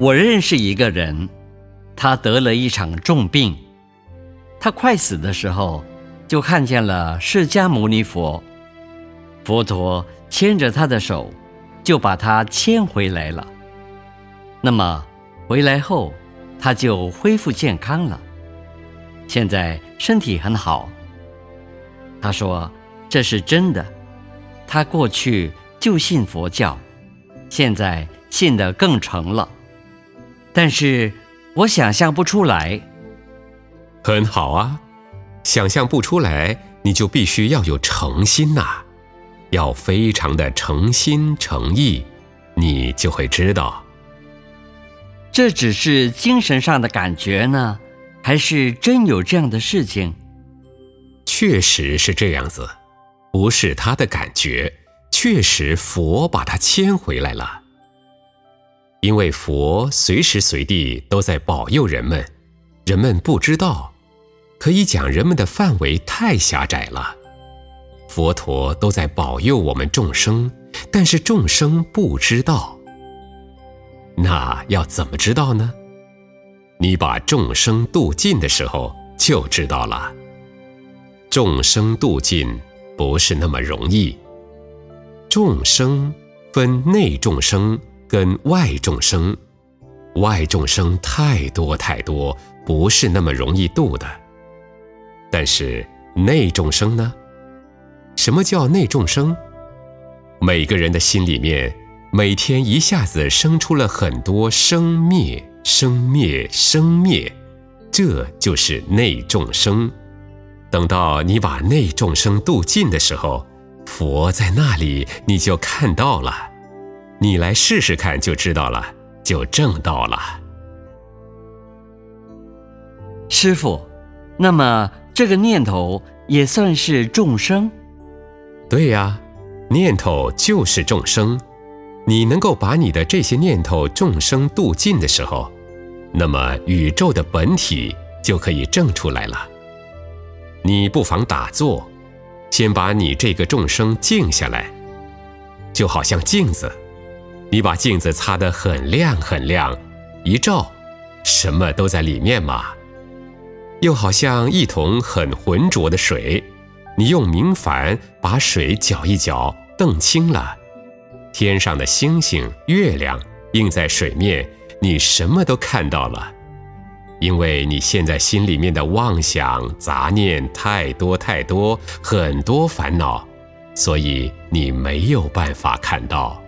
我认识一个人，他得了一场重病，他快死的时候，就看见了释迦牟尼佛，佛陀牵着他的手，就把他牵回来了。那么回来后，他就恢复健康了，现在身体很好。他说这是真的，他过去就信佛教，现在信得更成了。但是我想象不出来。很好啊，想象不出来，你就必须要有诚心呐，要非常的诚心诚意，你就会知道。这只是精神上的感觉呢，还是真有这样的事情？确实是这样子，不是他的感觉，确实佛把他牵回来了。因为佛随时随地都在保佑人们，人们不知道，可以讲人们的范围太狭窄了。佛陀都在保佑我们众生，但是众生不知道。那要怎么知道呢？你把众生度尽的时候就知道了。众生度尽不是那么容易，众生分内众生。跟外众生，外众生太多太多，不是那么容易度的。但是内众生呢？什么叫内众生？每个人的心里面，每天一下子生出了很多生灭、生灭、生灭，这就是内众生。等到你把内众生度尽的时候，佛在那里，你就看到了。你来试试看就知道了，就证到了。师傅，那么这个念头也算是众生？对呀，念头就是众生。你能够把你的这些念头众生度尽的时候，那么宇宙的本体就可以证出来了。你不妨打坐，先把你这个众生静下来，就好像镜子。你把镜子擦得很亮很亮，一照，什么都在里面嘛。又好像一桶很浑浊的水，你用明矾把水搅一搅，澄清了，天上的星星、月亮映在水面，你什么都看到了。因为你现在心里面的妄想杂念太多太多，很多烦恼，所以你没有办法看到。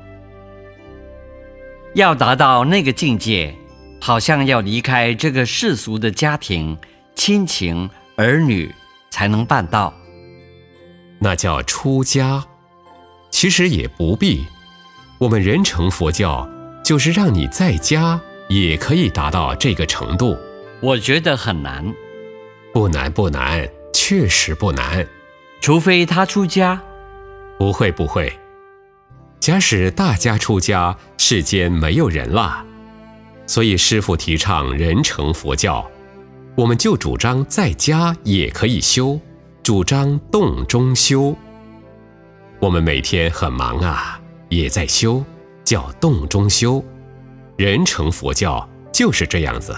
要达到那个境界，好像要离开这个世俗的家庭、亲情、儿女，才能办到。那叫出家，其实也不必。我们人成佛教，就是让你在家也可以达到这个程度。我觉得很难。不难不难，确实不难。除非他出家。不会不会。假使大家出家，世间没有人了，所以师父提倡人成佛教，我们就主张在家也可以修，主张洞中修。我们每天很忙啊，也在修，叫洞中修。人成佛教就是这样子。